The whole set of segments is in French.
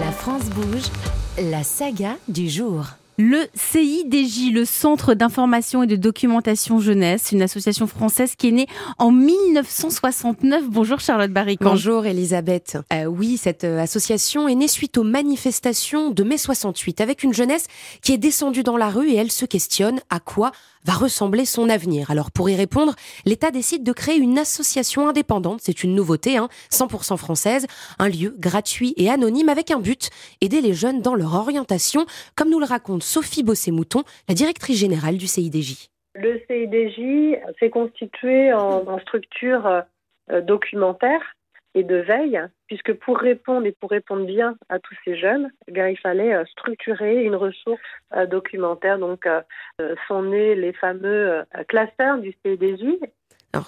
La France bouge, la saga du jour. Le CIDJ, le Centre d'information et de documentation jeunesse, une association française qui est née en 1969. Bonjour Charlotte Barrican. Bonjour Elisabeth. Euh, oui, cette euh, association est née suite aux manifestations de mai 68 avec une jeunesse qui est descendue dans la rue et elle se questionne à quoi va ressembler son avenir. Alors pour y répondre, l'État décide de créer une association indépendante, c'est une nouveauté, hein, 100% française, un lieu gratuit et anonyme avec un but, aider les jeunes dans leur orientation, comme nous le raconte Sophie Bossé-Mouton, la directrice générale du CIDJ. Le CIDJ s'est constitué en, structure euh, documentaire et de veille, puisque pour répondre et pour répondre bien à tous ces jeunes, eh il fallait euh, structurer une ressource euh, documentaire. Donc, sont nés les fameux classeurs du CIDJ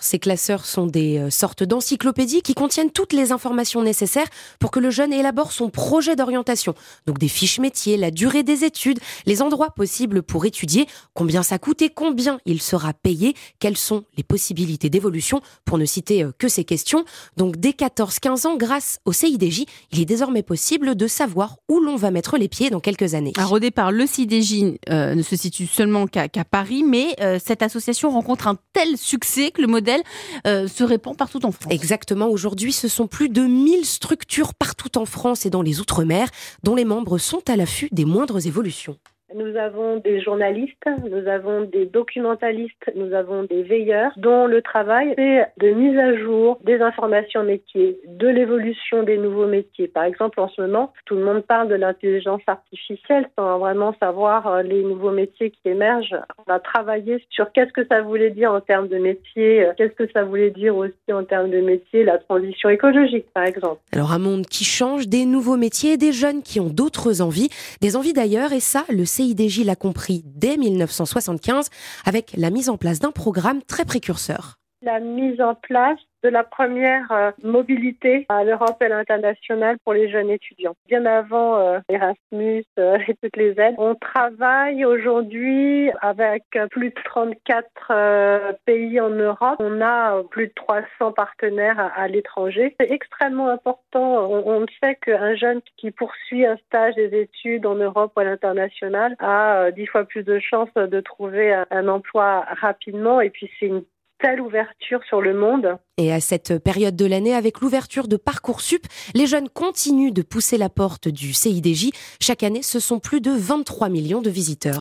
ces classeurs sont des euh, sortes d'encyclopédies qui contiennent toutes les informations nécessaires pour que le jeune élabore son projet d'orientation. Donc des fiches métiers, la durée des études, les endroits possibles pour étudier, combien ça coûte et combien il sera payé, quelles sont les possibilités d'évolution, pour ne citer euh, que ces questions. Donc dès 14-15 ans, grâce au CIDJ, il est désormais possible de savoir où l'on va mettre les pieds dans quelques années. Alors au départ, le CIDJ euh, ne se situe seulement qu'à Paris, mais cette association rencontre un tel succès que le modèle euh, se répand partout en France. Exactement. Aujourd'hui, ce sont plus de 1000 structures partout en France et dans les Outre-mer dont les membres sont à l'affût des moindres évolutions. Nous avons des journalistes, nous avons des documentalistes, nous avons des veilleurs dont le travail est de mise à jour des informations métiers, de l'évolution des nouveaux métiers. Par exemple, en ce moment, tout le monde parle de l'intelligence artificielle sans vraiment savoir euh, les nouveaux métiers qui émergent. On a travaillé sur qu'est-ce que ça voulait dire en termes de métier, euh, qu'est-ce que ça voulait dire aussi en termes de métier, la transition écologique, par exemple. Alors, un monde qui change, des nouveaux métiers, des jeunes qui ont d'autres envies, des envies d'ailleurs, et ça, le CIDJ l'a compris dès 1975 avec la mise en place d'un programme très précurseur. La mise en place de la première euh, mobilité à l'Europe et à l'international pour les jeunes étudiants. Bien avant euh, Erasmus euh, et toutes les aides, on travaille aujourd'hui avec plus de 34 pays en Europe. On a plus de 300 partenaires à, l'étranger. C'est extrêmement important. On, sait qu'un jeune qui poursuit un stage des études en Europe ou à l'international a dix fois plus de chances de trouver un, un emploi rapidement. Et puis c'est une telle ouverture sur le monde. Et à cette période de l'année, avec l'ouverture de Parcoursup, les jeunes continuent de pousser la porte du CIDJ. Chaque année, ce sont plus de 23 millions de visiteurs.